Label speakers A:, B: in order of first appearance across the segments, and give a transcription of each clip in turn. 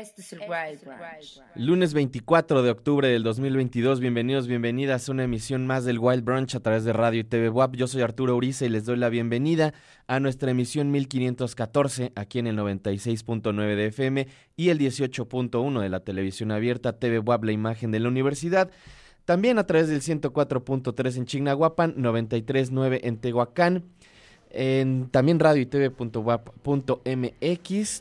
A: Este es el este Wild Brunch.
B: Lunes 24 de octubre del 2022. Bienvenidos, bienvenidas a una emisión más del Wild Brunch a través de Radio y TV WAP. Yo soy Arturo Uriza y les doy la bienvenida a nuestra emisión 1514 aquí en el 96.9 de FM y el 18.1 de la televisión abierta TV WAP, la imagen de la universidad. También a través del 104.3 en Chignahuapan, 93.9 en Tehuacán en también radio y tv.wap.mx,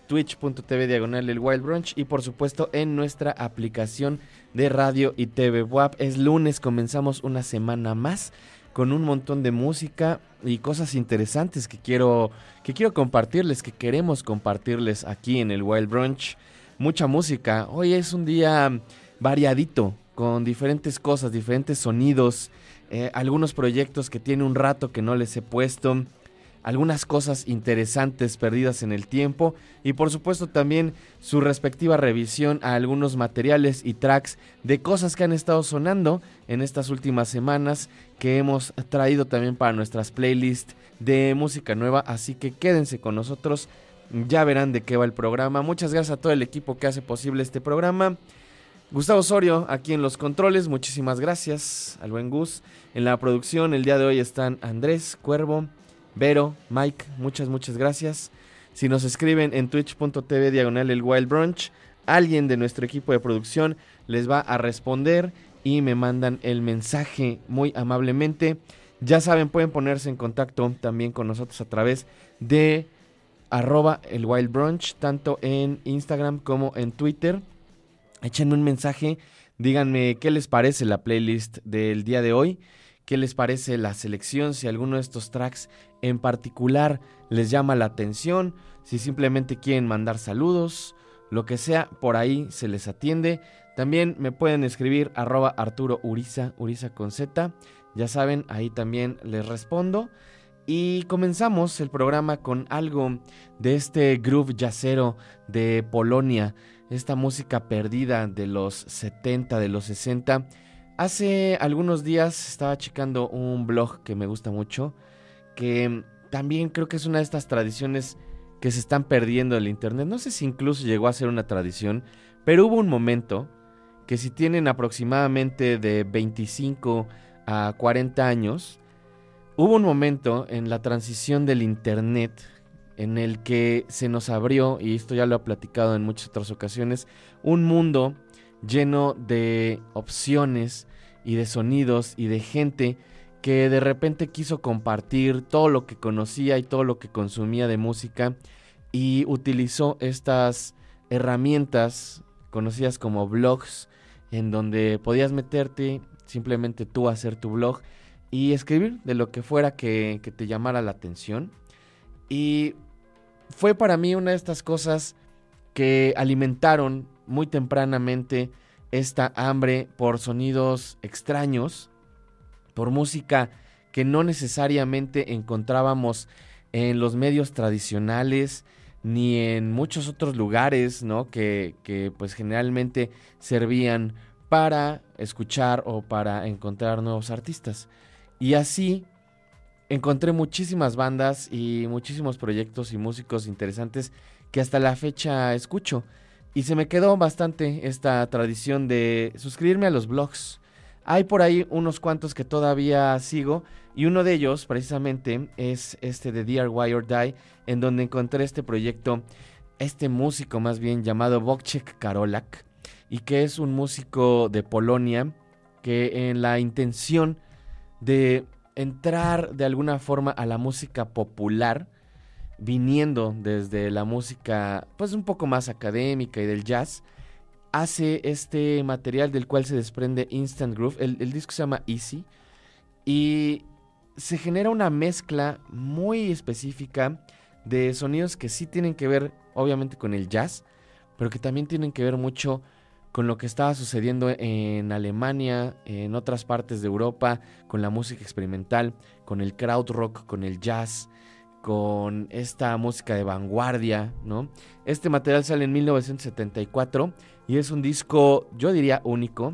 B: twitch.tv diagonal el Wild Brunch y por supuesto en nuestra aplicación de radio y TV WAP. Es lunes, comenzamos una semana más con un montón de música y cosas interesantes que quiero, que quiero compartirles, que queremos compartirles aquí en el Wild Brunch. Mucha música. Hoy es un día variadito, con diferentes cosas, diferentes sonidos, eh, algunos proyectos que tiene un rato que no les he puesto algunas cosas interesantes perdidas en el tiempo y por supuesto también su respectiva revisión a algunos materiales y tracks de cosas que han estado sonando en estas últimas semanas que hemos traído también para nuestras playlists de música nueva, así que quédense con nosotros, ya verán de qué va el programa. Muchas gracias a todo el equipo que hace posible este programa. Gustavo Osorio aquí en los controles, muchísimas gracias al buen Gus. En la producción el día de hoy están Andrés, Cuervo, Vero, Mike, muchas, muchas gracias. Si nos escriben en twitch.tv diagonal el Wild Brunch, alguien de nuestro equipo de producción les va a responder y me mandan el mensaje muy amablemente. Ya saben, pueden ponerse en contacto también con nosotros a través de arroba el Wild Brunch, tanto en Instagram como en Twitter. Échenme un mensaje, díganme qué les parece la playlist del día de hoy qué les parece la selección, si alguno de estos tracks en particular les llama la atención, si simplemente quieren mandar saludos, lo que sea, por ahí se les atiende. También me pueden escribir arroba Arturo con Z. Ya saben, ahí también les respondo. Y comenzamos el programa con algo de este groove yacero de Polonia, esta música perdida de los 70, de los 60 Hace algunos días estaba checando un blog que me gusta mucho, que también creo que es una de estas tradiciones que se están perdiendo en el Internet. No sé si incluso llegó a ser una tradición, pero hubo un momento que si tienen aproximadamente de 25 a 40 años, hubo un momento en la transición del Internet en el que se nos abrió, y esto ya lo he platicado en muchas otras ocasiones, un mundo lleno de opciones y de sonidos y de gente que de repente quiso compartir todo lo que conocía y todo lo que consumía de música y utilizó estas herramientas conocidas como blogs en donde podías meterte simplemente tú a hacer tu blog y escribir de lo que fuera que, que te llamara la atención. Y fue para mí una de estas cosas que alimentaron muy tempranamente esta hambre por sonidos extraños, por música que no necesariamente encontrábamos en los medios tradicionales, ni en muchos otros lugares, ¿no? Que, que pues generalmente servían para escuchar o para encontrar nuevos artistas. Y así encontré muchísimas bandas y muchísimos proyectos y músicos interesantes que hasta la fecha escucho. Y se me quedó bastante esta tradición de suscribirme a los blogs. Hay por ahí unos cuantos que todavía sigo y uno de ellos precisamente es este de DRY or Die en donde encontré este proyecto, este músico más bien llamado Wojciech Karolak y que es un músico de Polonia que en la intención de entrar de alguna forma a la música popular, viniendo desde la música pues un poco más académica y del jazz, hace este material del cual se desprende Instant Groove. El, disco se llama Easy y se genera una mezcla muy específica de sonidos que sí tienen que ver obviamente con el jazz, pero que también tienen que ver mucho con lo que estaba sucediendo en Alemania, en otras partes de Europa, con la música experimental, con el crowd rock, con el jazz, con esta música de vanguardia, ¿no? Este material sale en 1974 y es un disco, yo diría, único.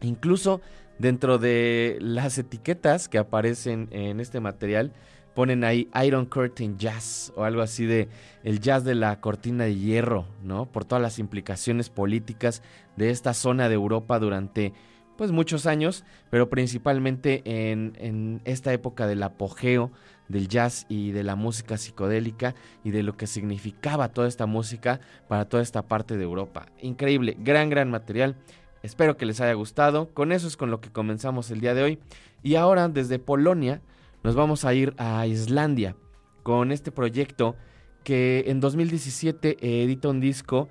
B: Incluso dentro de las etiquetas que aparecen en este material, ponen ahí Iron Curtain Jazz o algo así de el jazz de la cortina de hierro, ¿no? Por todas las implicaciones políticas de esta zona de Europa durante pues muchos años, pero principalmente en, en esta época del apogeo del jazz y de la música psicodélica y de lo que significaba toda esta música para toda esta parte de Europa. Increíble, gran, gran material. Espero que les haya gustado. Con eso es con lo que comenzamos el día de hoy. Y ahora desde Polonia nos vamos a ir a Islandia con este proyecto que en 2017 edita un disco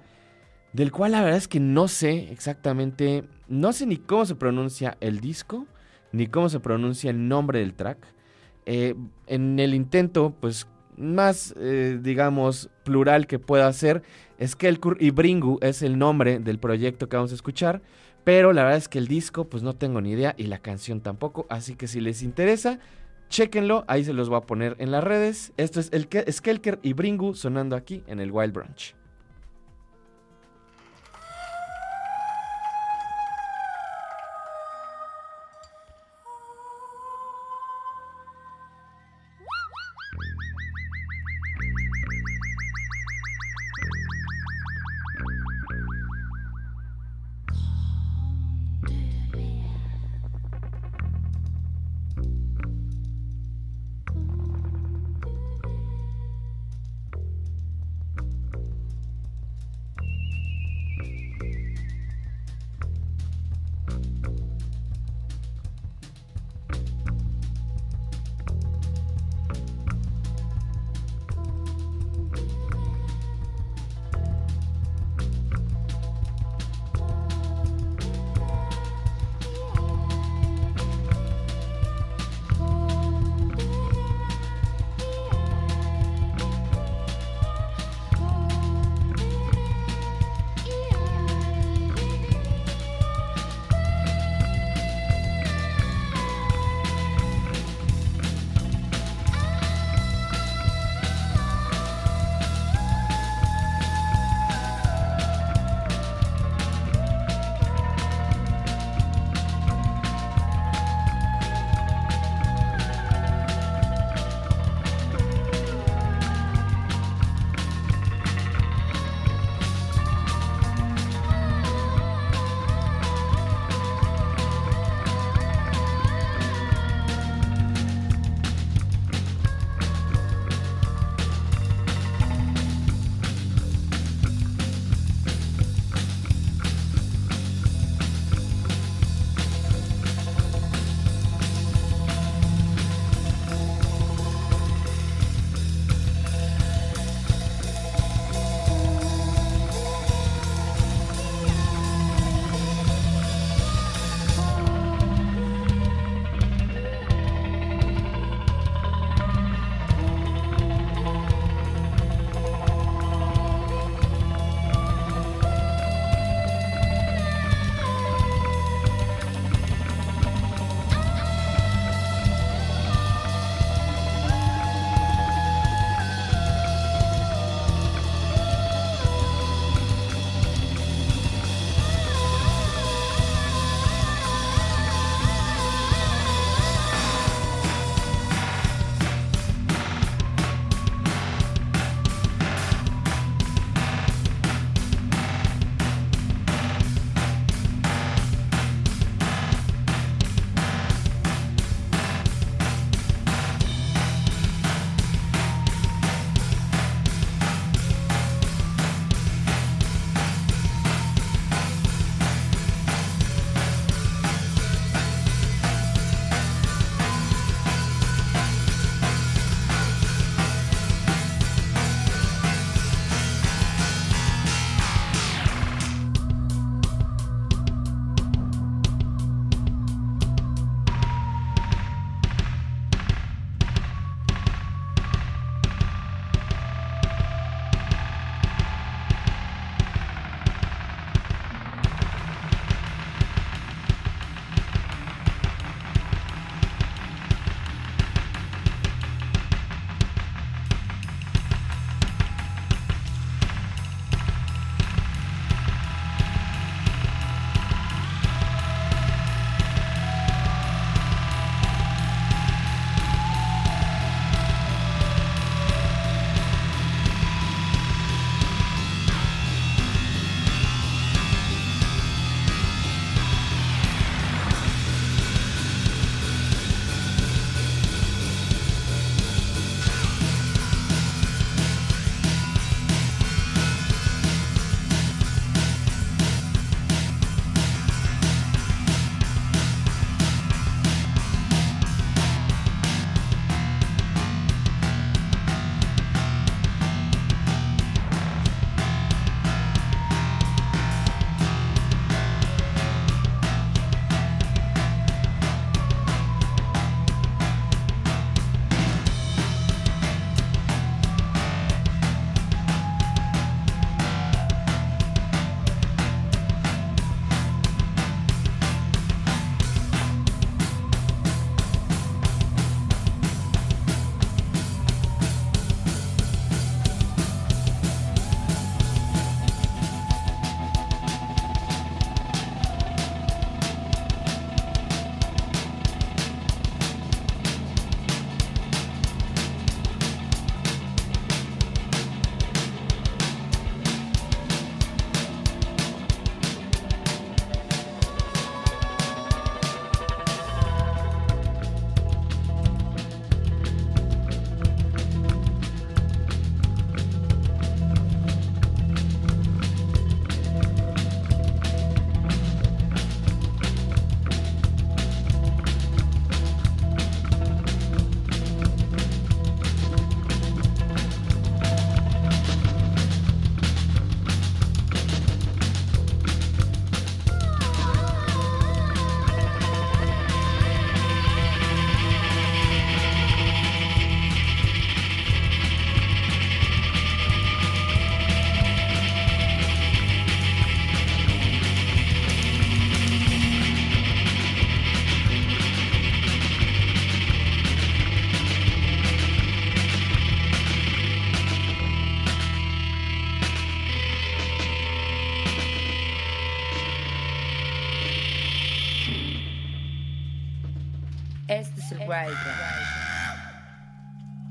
B: del cual la verdad es que no sé exactamente, no sé ni cómo se pronuncia el disco, ni cómo se pronuncia el nombre del track. Eh, en el intento, pues más, eh, digamos, plural que pueda ser, Skelkur y Bringu es el nombre del proyecto que vamos a escuchar. Pero la verdad es que el disco, pues no tengo ni idea y la canción tampoco. Así que si les interesa, Chequenlo, ahí se los voy a poner en las redes. Esto es el Skelker y Bringu sonando aquí en el Wild Branch.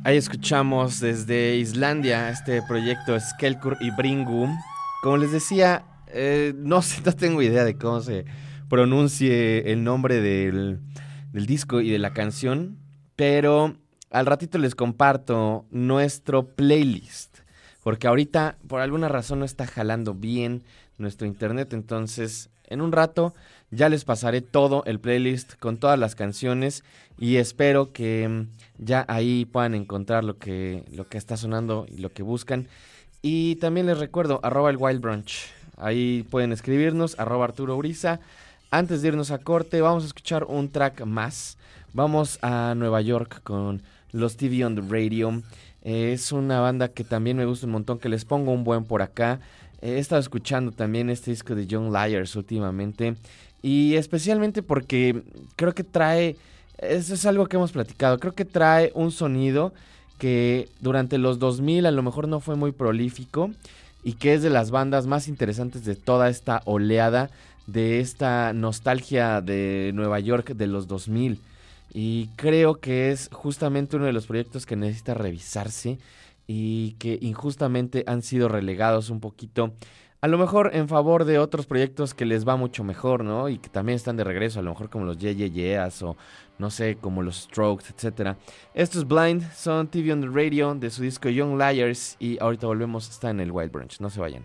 B: Ahí escuchamos desde Islandia este proyecto Skelkur y Bringu. Como les decía, eh, no sé, no tengo idea de cómo se pronuncie el nombre del, del disco y de la canción, pero al ratito les comparto nuestro playlist, porque ahorita por alguna razón no está jalando bien nuestro internet, entonces en un rato ya les pasaré todo el playlist con todas las canciones y espero que mm, ya ahí puedan encontrar lo que, lo que está sonando y lo que buscan. Y también les recuerdo, arroba el Wild Brunch. Ahí pueden escribirnos, arroba Arturo Uriza. Antes de irnos a corte, vamos a escuchar un track más. Vamos a Nueva York con los TV on the Radio. Eh, es una banda que también me gusta un montón, que les pongo un buen por acá. he estado escuchando también este disco de Young Liars últimamente. Y especialmente porque creo que trae, eso es algo que hemos platicado, creo que trae un sonido que durante los 2000 a lo mejor no fue muy prolífico y que es de las bandas más interesantes de toda esta oleada de esta nostalgia de Nueva York de los 2000. Y creo que es justamente uno de los proyectos que necesita revisarse y que injustamente han sido relegados un poquito. A lo mejor en favor de otros proyectos que les va mucho mejor, ¿no? Y que también están de regreso, a lo mejor como los Yeas o no sé, como los Strokes, etc. Estos Blind son TV on the Radio de su disco Young Liars y ahorita volvemos, está en el Wild Branch, no se vayan.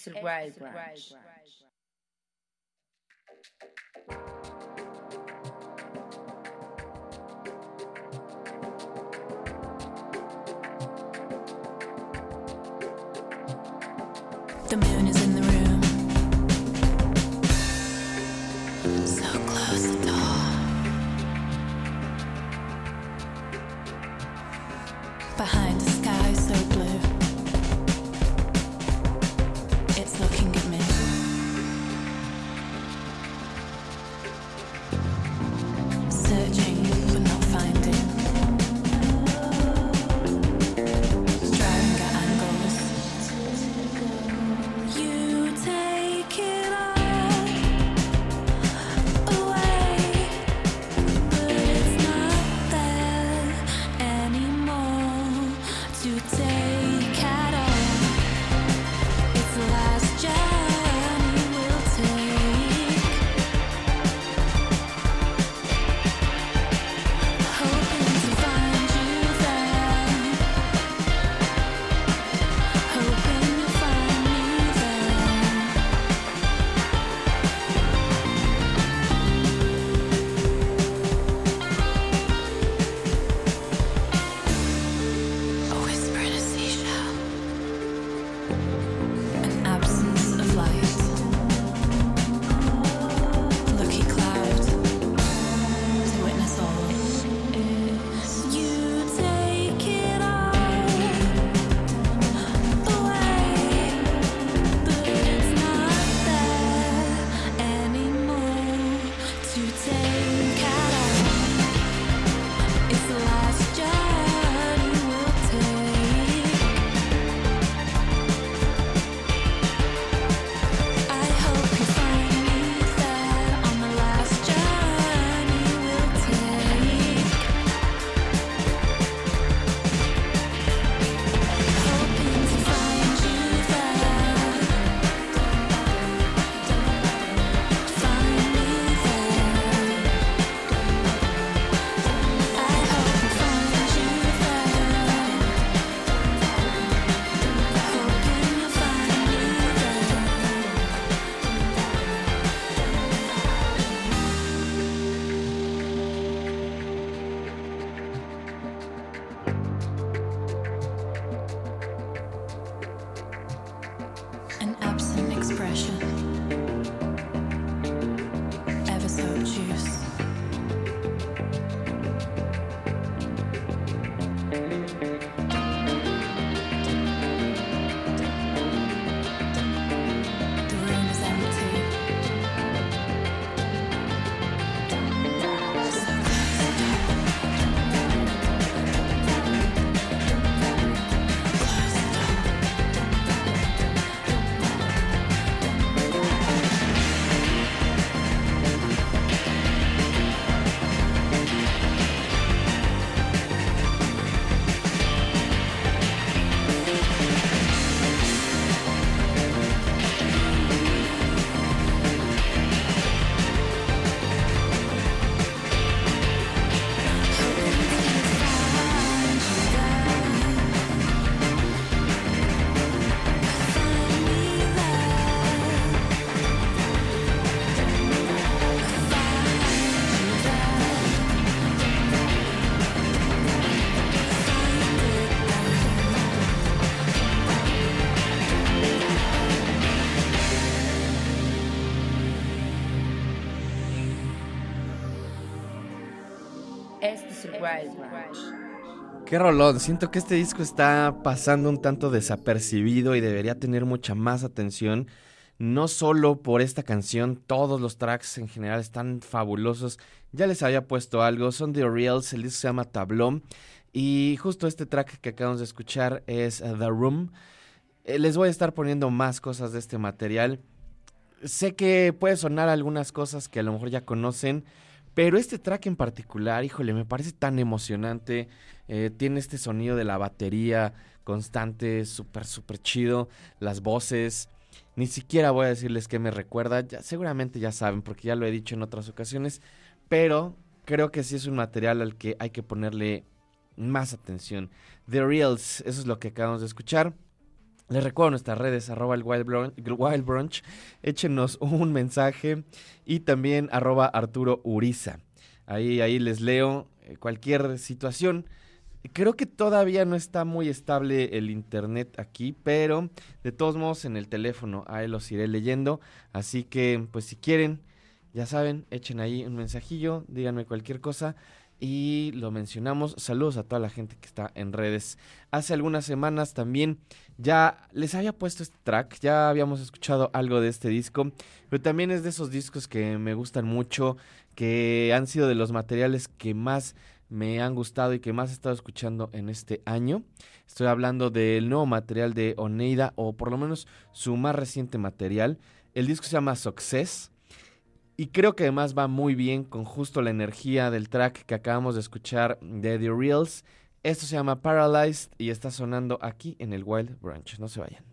C: Este es el Wild Branch.
B: Qué rolón, siento que este disco está pasando un tanto desapercibido y debería tener mucha más atención. No solo por esta canción, todos los tracks en general están fabulosos. Ya les había puesto algo, son The Reals, el disco se llama Tablón. Y justo este track que acabamos de escuchar es The Room. Eh, les voy a estar poniendo más cosas de este material. Sé que puede sonar algunas cosas que a lo mejor ya conocen, pero este track en particular, híjole, me parece tan emocionante. Eh, tiene este sonido de la batería constante, súper, súper chido. Las voces. Ni siquiera voy a decirles qué me recuerda. Ya, seguramente ya saben, porque ya lo he dicho en otras ocasiones. Pero creo que sí es un material al que hay que ponerle más atención. The Reals, eso es lo que acabamos de escuchar. Les recuerdo nuestras redes, arroba el Wild Brunch. Échenos un mensaje y también arroba Arturo Uriza. Ahí, ahí les leo eh, cualquier situación. Creo que todavía no está muy estable el internet aquí, pero de todos modos en el teléfono ahí los iré leyendo. Así que, pues si quieren, ya saben, echen ahí un mensajillo, díganme cualquier cosa y lo mencionamos. Saludos a toda la gente que está en redes. Hace algunas semanas también ya les había puesto este track, ya habíamos escuchado algo de este disco, pero también es de esos discos que me gustan mucho, que han sido de los materiales que más me han gustado y que más he estado escuchando en este año. Estoy hablando del nuevo material de Oneida, o por lo menos su más reciente material. El disco se llama Success. Y creo que además va muy bien con justo la energía del track que acabamos de escuchar de The Reals. Esto se llama Paralyzed y está sonando aquí en el Wild Branch. No se vayan.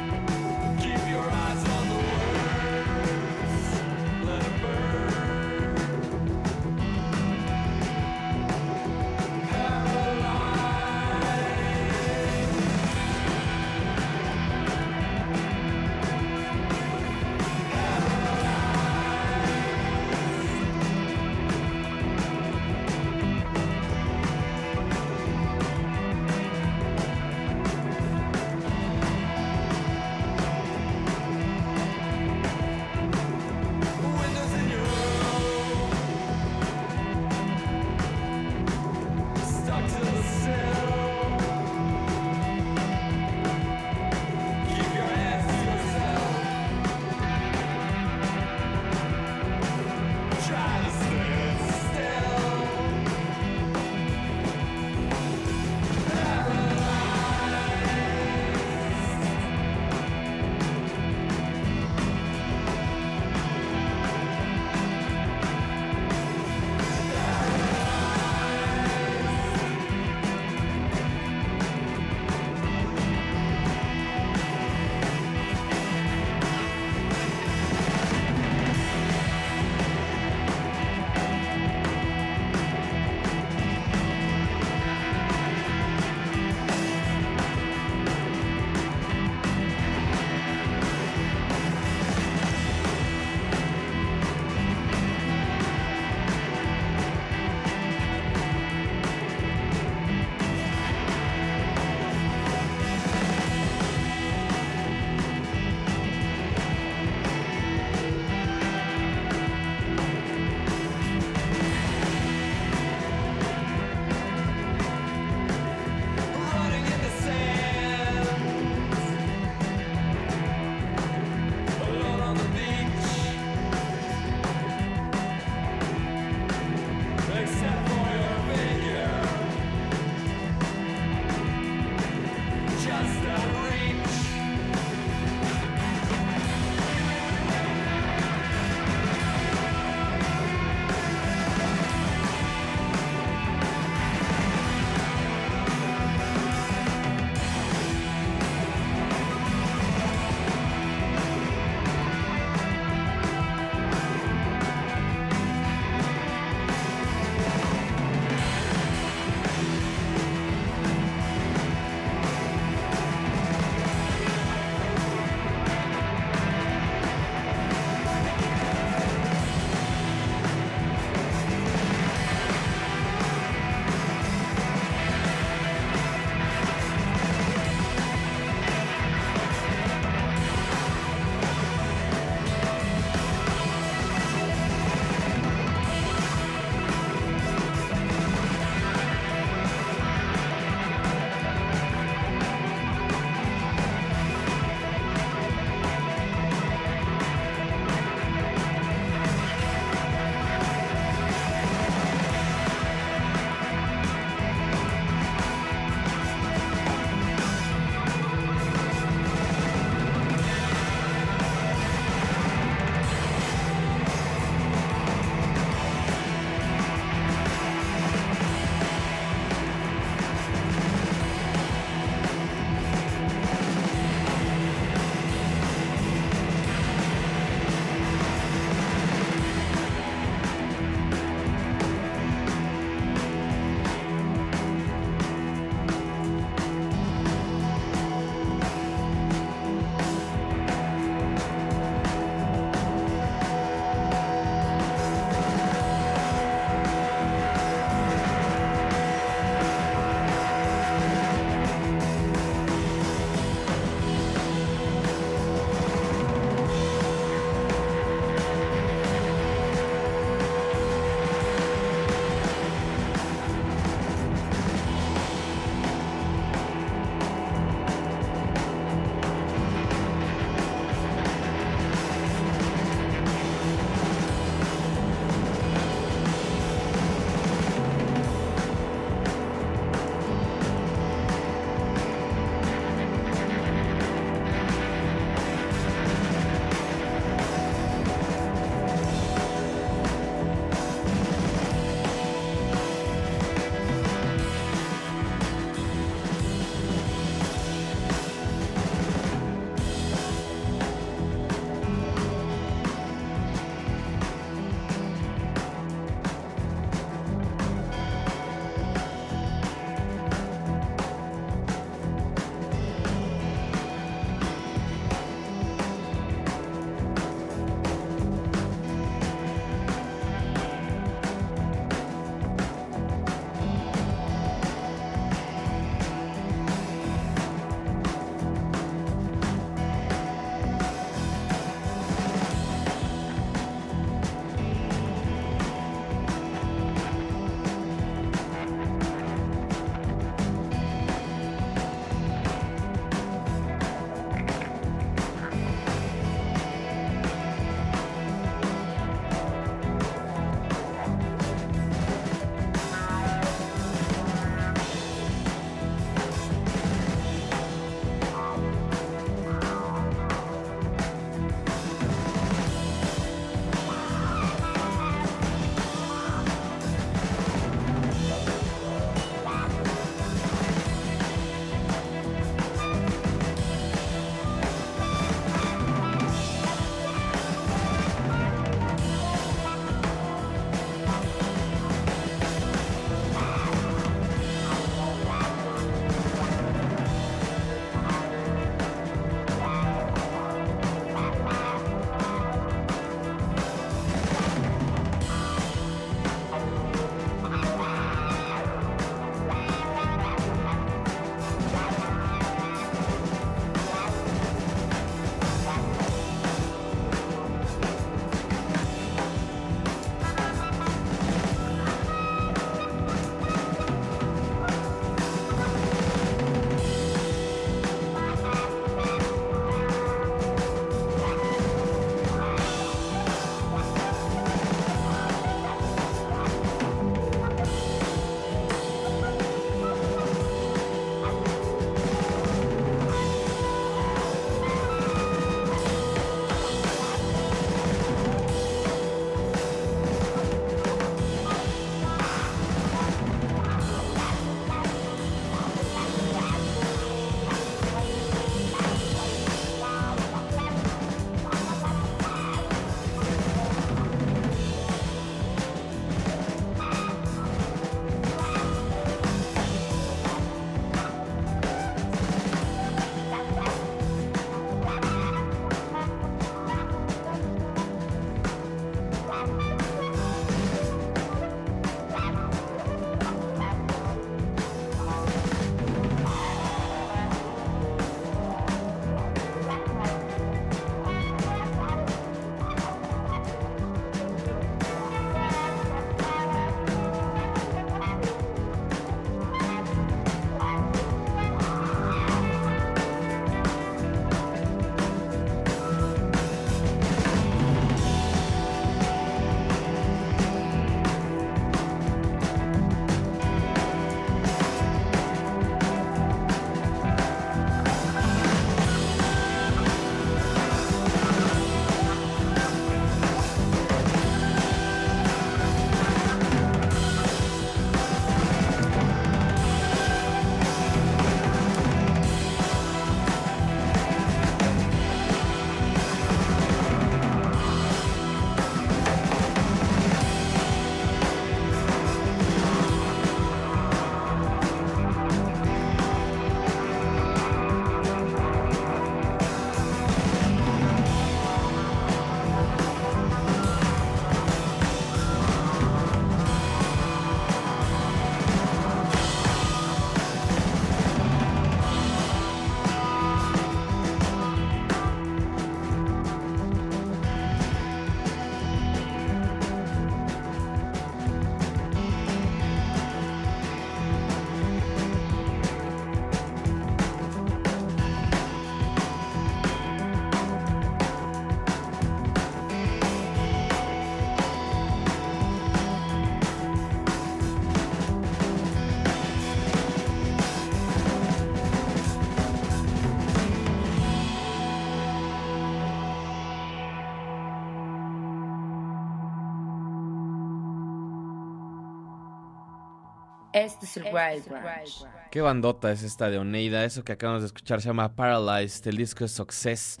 A: Este es el Wild Branch.
B: Qué bandota es esta de Oneida. Eso que acabamos de escuchar se llama Paralyzed, el disco es Success.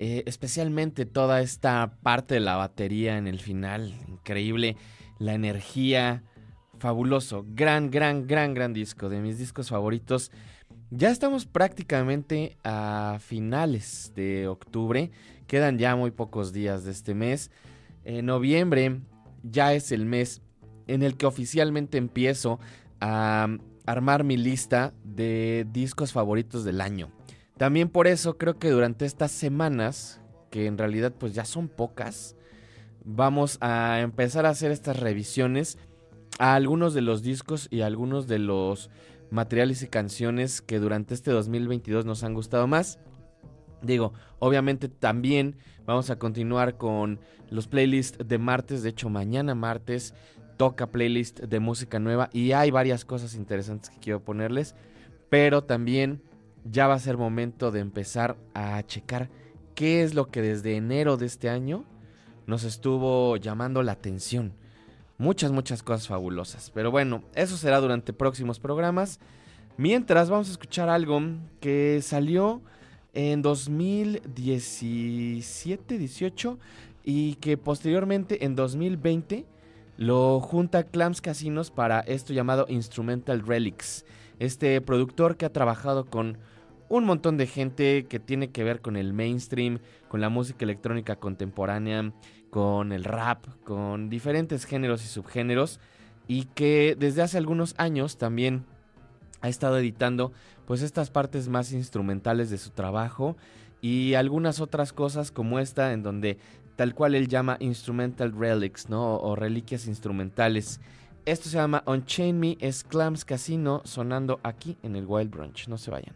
B: Eh, especialmente toda esta parte de la batería en el final. Increíble. La energía. Fabuloso. Gran, gran, gran, gran disco. De mis discos favoritos. Ya estamos prácticamente a finales de octubre. Quedan ya muy pocos días de este mes. En noviembre ya es el mes en el que oficialmente empiezo a armar mi lista de discos favoritos del año. También por eso creo que durante estas semanas, que en realidad pues ya son pocas, vamos a empezar a hacer estas revisiones a algunos de los discos y a algunos de los materiales y canciones que durante este 2022 nos han gustado más. Digo, obviamente también vamos a continuar con los playlists de martes. De hecho, mañana martes toca playlist de música nueva y hay varias cosas interesantes que quiero ponerles. Pero también ya va a ser momento de empezar a checar qué es lo que desde enero de este año nos estuvo llamando la atención. Muchas, muchas cosas fabulosas. Pero bueno, eso será durante próximos programas. Mientras vamos a escuchar algo que salió en 2017, 18 y que posteriormente en 2020 lo junta Clams Casinos para esto llamado Instrumental Relics. Este productor que ha trabajado con un montón de gente que tiene que ver con el mainstream, con la música electrónica contemporánea, con el rap, con diferentes géneros y subgéneros y que desde hace algunos años también ha estado editando pues estas partes más instrumentales de su trabajo y algunas otras cosas como esta en donde tal cual él llama instrumental relics, ¿no? O, reliquias instrumentales. Esto se llama Unchain Me, es Clams Casino sonando aquí en el Wild Brunch. No se vayan.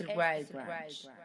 A: Excelebrar el.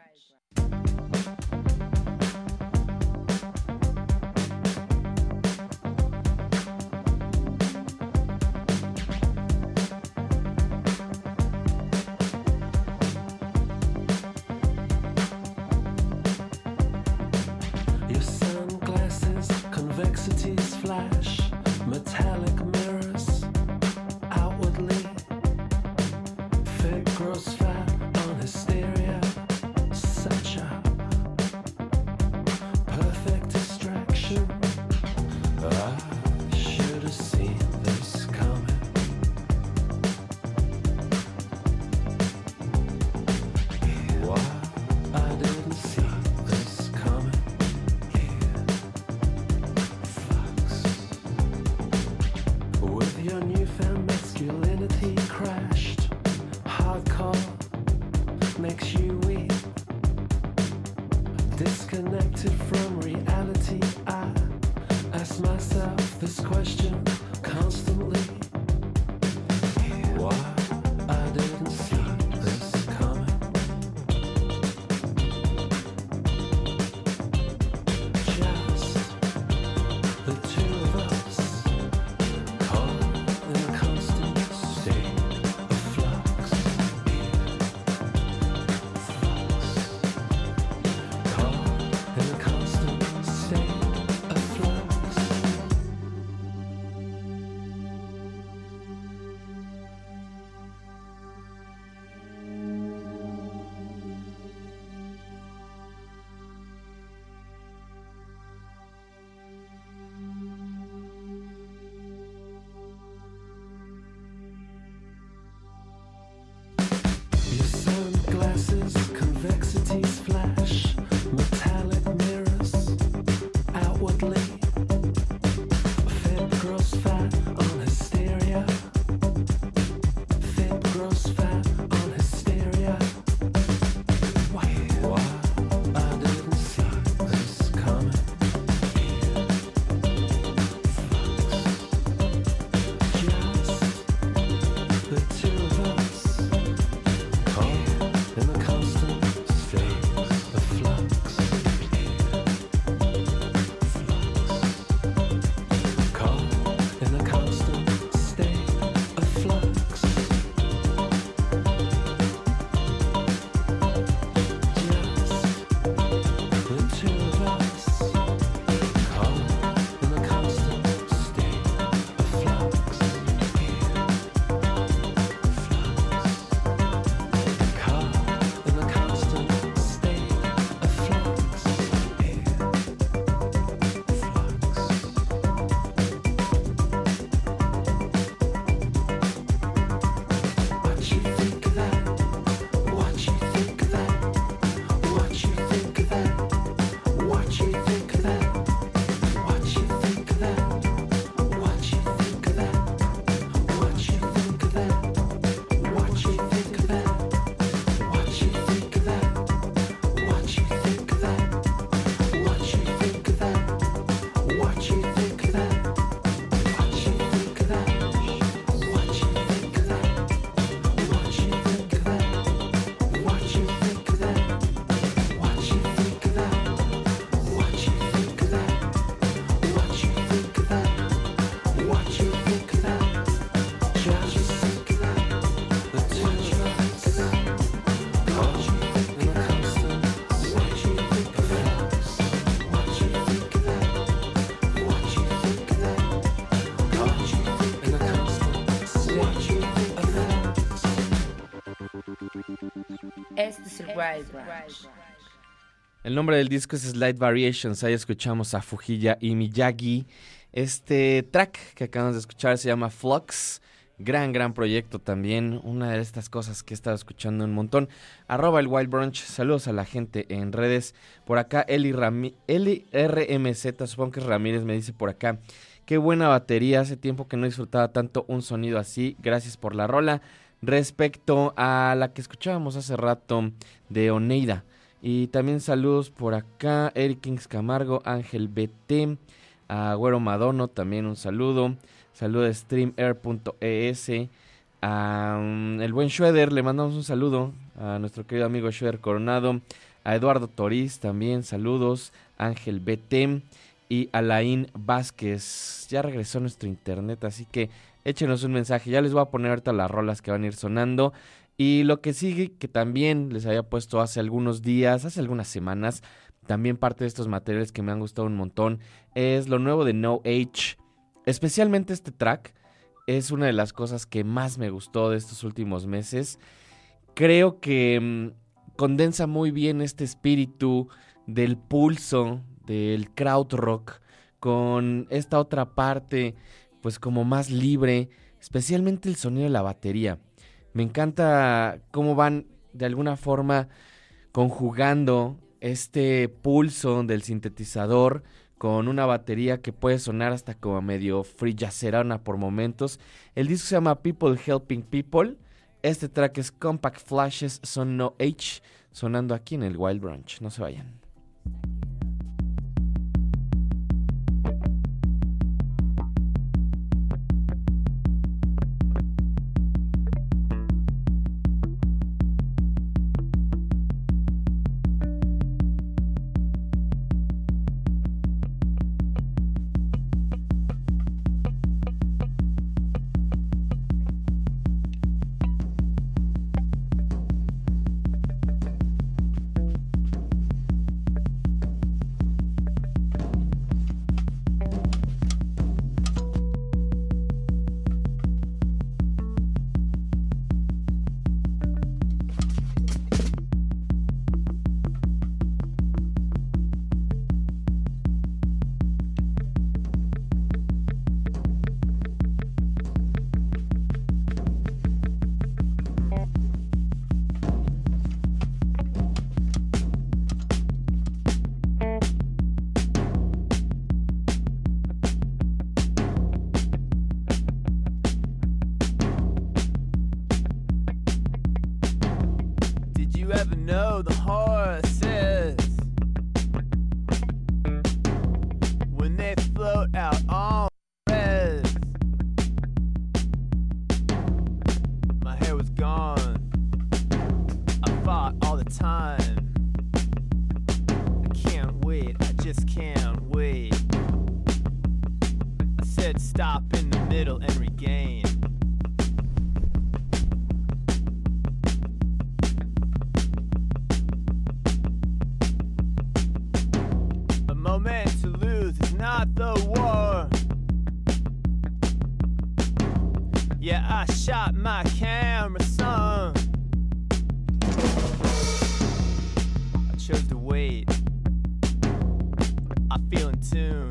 A: El
B: nombre del disco es Slight Variations. Ahí escuchamos a Fujilla y Miyagi. Este track que acabamos de escuchar se llama Flux. Gran, gran proyecto también. Una de estas cosas que he estado escuchando un montón. Arroba el Wild Brunch. Saludos a la gente en redes. Por acá, Eli, Rami- supongo que es Ramírez, me dice por acá. Qué buena batería. Hace tiempo que no disfrutaba tanto un sonido así. Gracias por la rola. Respecto a la que escuchábamos hace rato de Oneida. Y también saludos por acá, Eric Kings Camargo, Ángel BT, a Güero Madono, también un saludo. Saludo de streamair.es, a mm, el buen Schroeder, le mandamos un saludo a nuestro querido amigo Schroeder Coronado, a Eduardo Toriz también, saludos, Ángel BT y Alain Vázquez. Ya regresó nuestro internet, así que échenos un mensaje. Ya les voy a poner ahorita las rolas que van a ir sonando. Y lo que sigue, que también les había puesto hace algunos días, hace algunas semanas, también parte de estos materiales que me han gustado un montón, es lo nuevo de No Age. Especialmente este track es una de las cosas que más me gustó de estos últimos meses. Creo que mm, condensa muy bien este espíritu del pulso, del crowd rock, con esta otra parte, pues como más libre, especialmente el sonido de la batería. Me encanta cómo van de alguna forma conjugando este pulso del sintetizador con una batería que puede sonar hasta como medio free jazzerona por momentos. El disco se llama People Helping People. Este track es Compact Flashes, son No H, sonando aquí en el Wild Branch. No se vayan.
D: Feel in tune.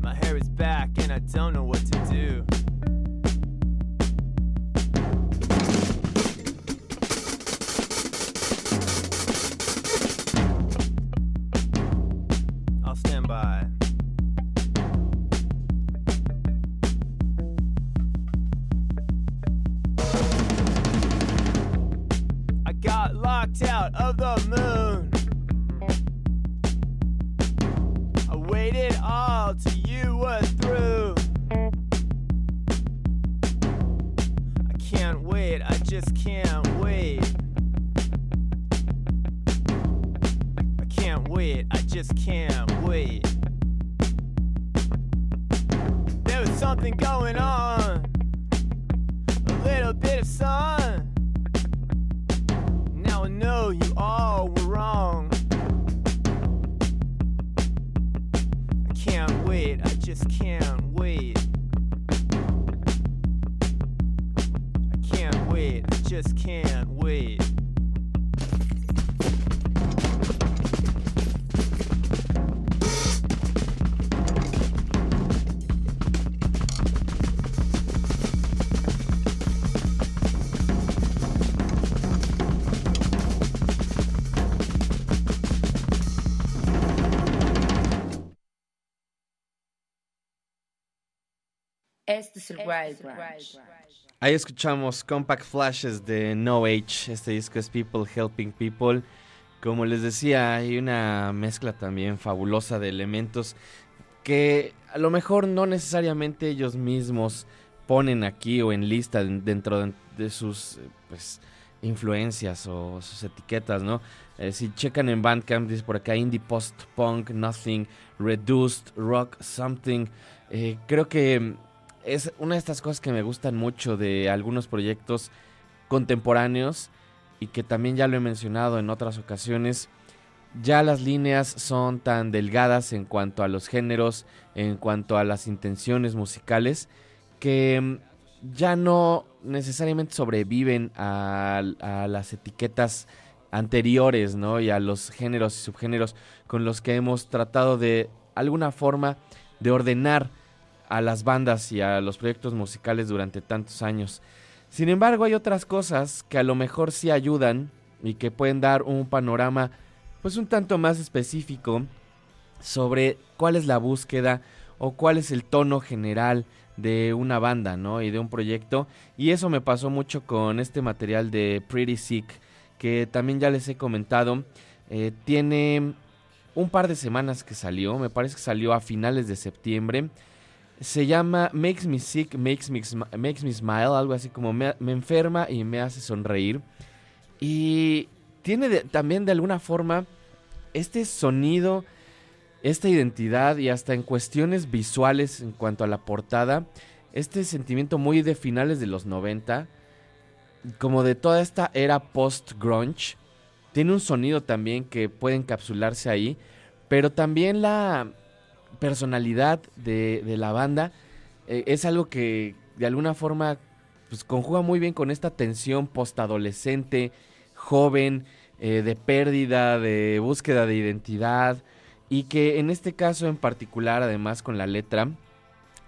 D: My hair is back and I don't know what to do.
B: Ahí escuchamos Compact Flashes de No Age. Este disco es People Helping People. Como les decía, hay una mezcla también fabulosa de elementos que a lo mejor no necesariamente ellos mismos ponen aquí o en lista den- dentro de, de sus pues, influencias o sus etiquetas, ¿no? Eh, si checan en Bandcamp, dice por acá indie post-punk, nothing, reduced, rock, something. Eh, creo que es una de estas cosas que me gustan mucho de algunos proyectos contemporáneos y que también ya lo he mencionado en otras ocasiones. Ya las líneas son tan delgadas en cuanto a los géneros, en cuanto a las intenciones musicales, que mm, ya no necesariamente sobreviven a, a las etiquetas anteriores, ¿no? Y a los géneros y subgéneros con los que hemos tratado de alguna forma de ordenar a las bandas y a los proyectos musicales durante tantos años. Sin embargo, hay otras cosas que a lo mejor sí ayudan y que pueden dar un panorama pues un tanto más específico sobre cuál es la búsqueda o cuál es el tono general de una banda, ¿no? Y de un proyecto. Y eso me pasó mucho con este material de Pretty Sick, que también ya les he comentado. Eh, tiene un par de semanas que salió, me parece que salió a finales de septiembre. Se llama Makes Me Sick, Makes Me, Makes Me Smile, algo así como me, enferma y me hace sonreír. Y tiene también de alguna forma este sonido, esta identidad y hasta en cuestiones visuales en cuanto a la portada, este sentimiento muy de finales de los 90, como de toda esta era post-grunge. Tiene un sonido también que puede encapsularse ahí, pero también la personalidad de, la banda eh, es algo que de alguna forma pues, conjuga muy bien con esta tensión postadolescente, joven, eh, de pérdida, de búsqueda de identidad, y que en este caso en particular, además con la letra,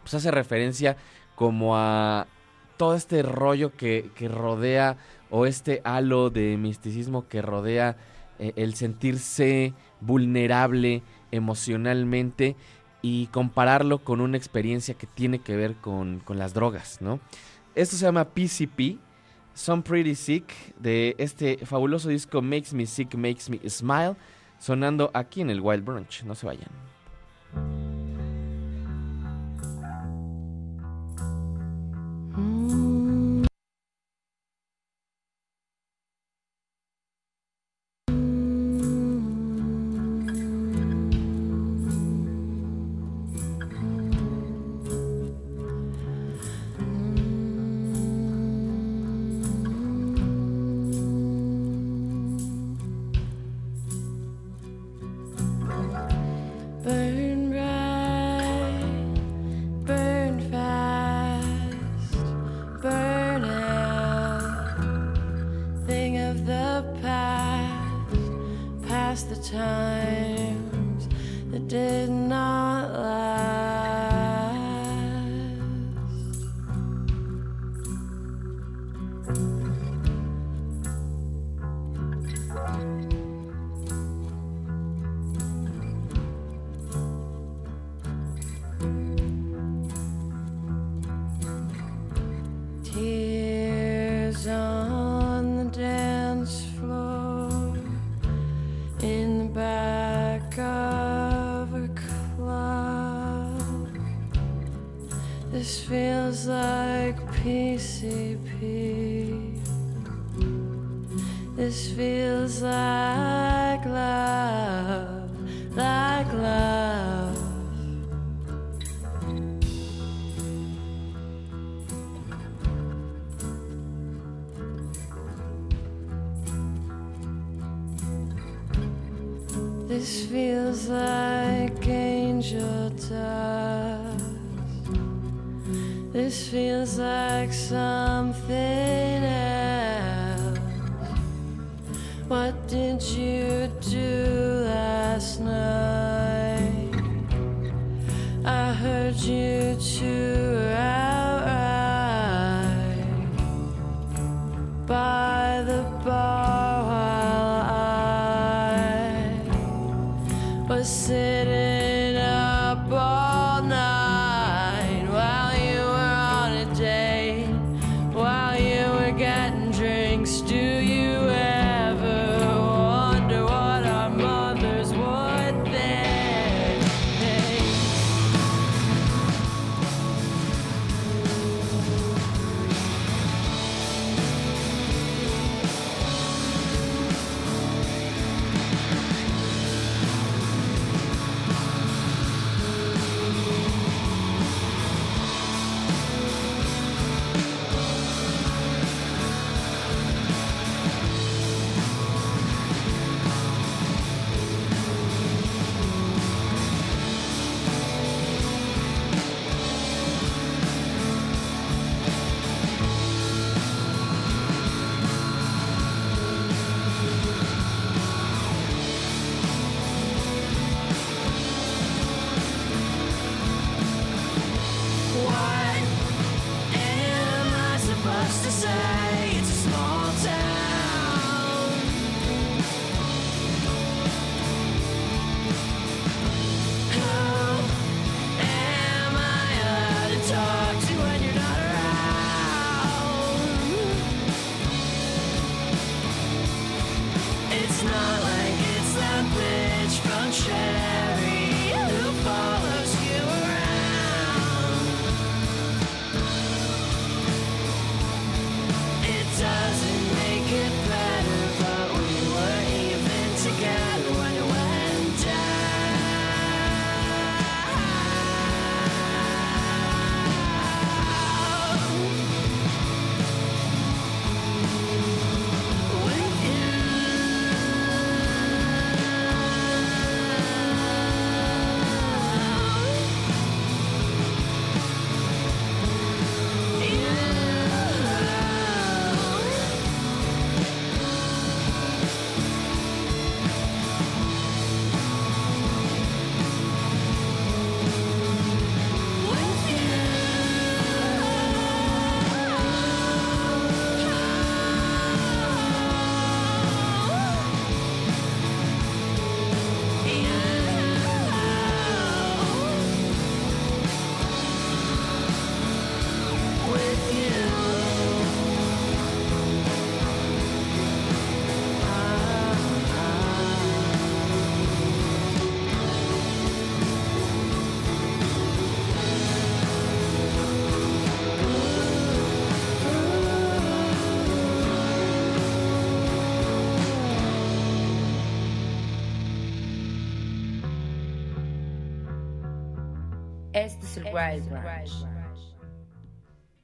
B: pues hace referencia como a todo este rollo que, que rodea o este halo de misticismo que rodea eh, el sentirse vulnerable emocionalmente y compararlo con una experiencia que tiene que ver con, con las drogas, ¿no? Esto se llama PCP, Some Pretty Sick, de este fabuloso disco Makes Me Sick, Makes Me Smile, sonando aquí en el Wild Brunch. No se vayan.
C: Past the times that did not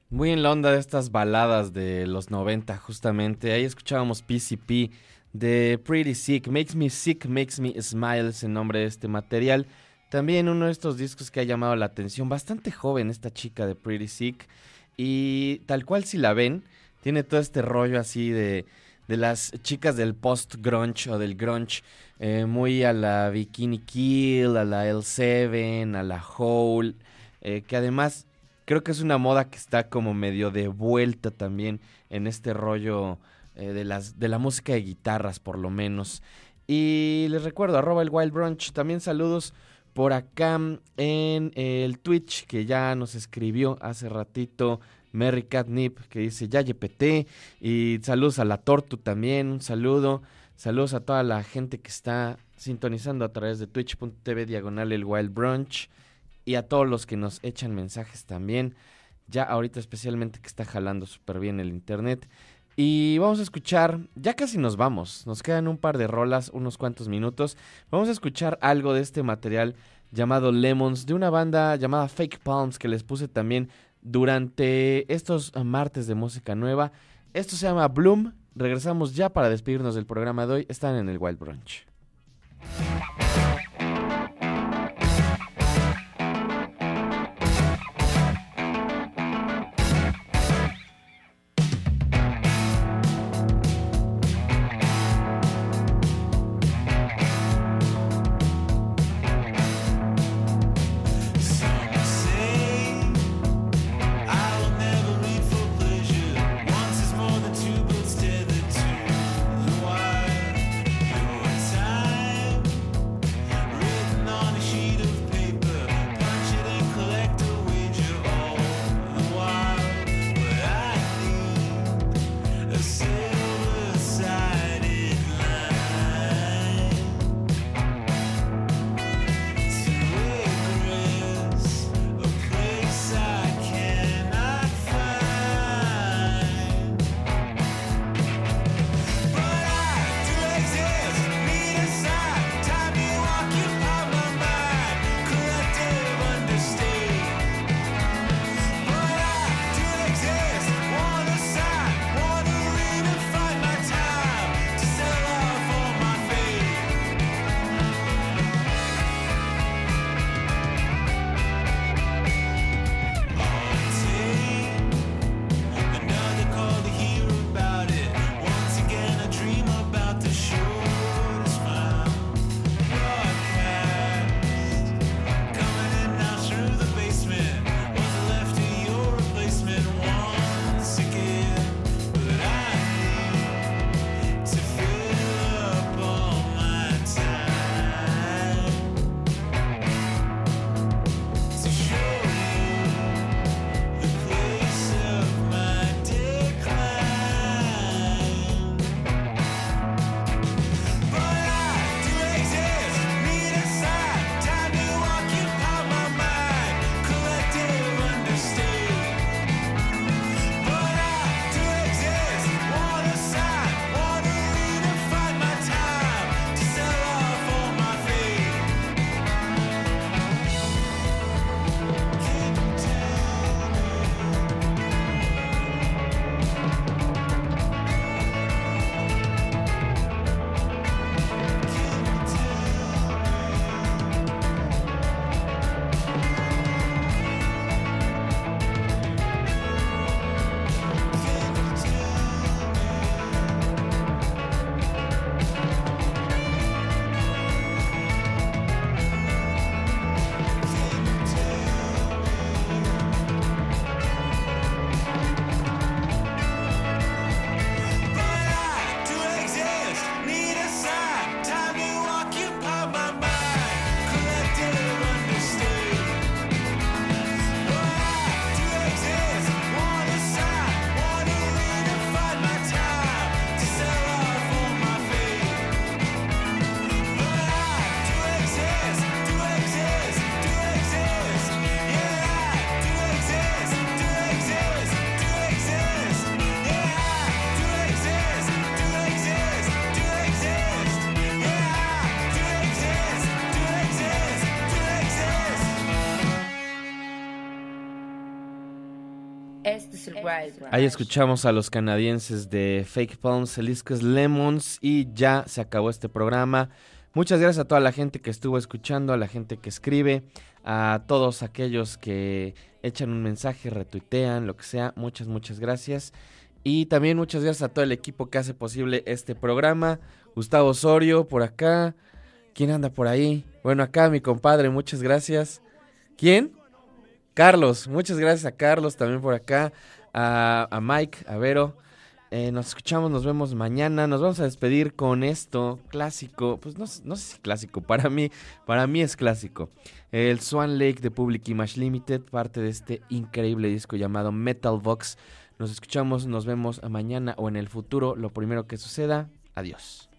B: Muy en la onda de estas baladas de los 90 justamente. Ahí escuchábamos PCP de Pretty Sick. Makes Me Sick, Makes Me Smile es el nombre de este material. También uno de estos discos que ha llamado la atención. Bastante joven esta chica de Pretty Sick. Y tal cual si la ven, tiene todo este rollo así de, de las chicas del post-grunge o del grunge. eh, muy a la Bikini Kill, a la L7, a la Hole. Eh, que además creo que es una moda que está como medio de vuelta también en este rollo eh, de, las, de la música de guitarras por lo menos. Y les recuerdo, arroba el Wild Brunch, también saludos por acá en el Twitch que ya nos escribió hace ratito Merry Catnip que dice ya YPT y saludos a la Tortu también, un saludo, saludos a toda la gente que está sintonizando a través de twitch.tv diagonal el Wild Brunch y a todos los que nos echan mensajes también, ya ahorita especialmente que está jalando súper bien el internet. Y vamos a escuchar, ya casi nos vamos, nos quedan un par de rolas, unos cuantos minutos. Vamos a escuchar algo de este material llamado Lemons, de una banda llamada Fake Palms que les puse también durante estos martes de música nueva. Esto se llama Bloom. Regresamos ya para despedirnos del programa de hoy. Están en el Wild Brunch. Ahí escuchamos a los canadienses de Fake Palms, Eliscus Lemons y ya se acabó este programa. Muchas gracias a toda la gente que estuvo escuchando, a la gente que escribe, a todos aquellos que echan un mensaje, retuitean, lo que sea. Muchas, muchas gracias. Y también muchas gracias a todo el equipo que hace posible este programa. Gustavo Osorio por acá. ¿Quién anda por ahí? Bueno, acá mi compadre, muchas gracias. ¿Quién? Carlos, muchas gracias a Carlos también por acá, a, Mike, a Vero. Eh, nos escuchamos, nos vemos mañana. Nos vamos a despedir con esto, clásico. Pues no, no sé si clásico, para mí, para mí es clásico. El Swan Lake de Public Image Limited, parte de este increíble disco llamado Metal Vox. Nos escuchamos, nos vemos mañana o en el futuro, lo primero que suceda. Adiós.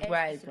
E: Este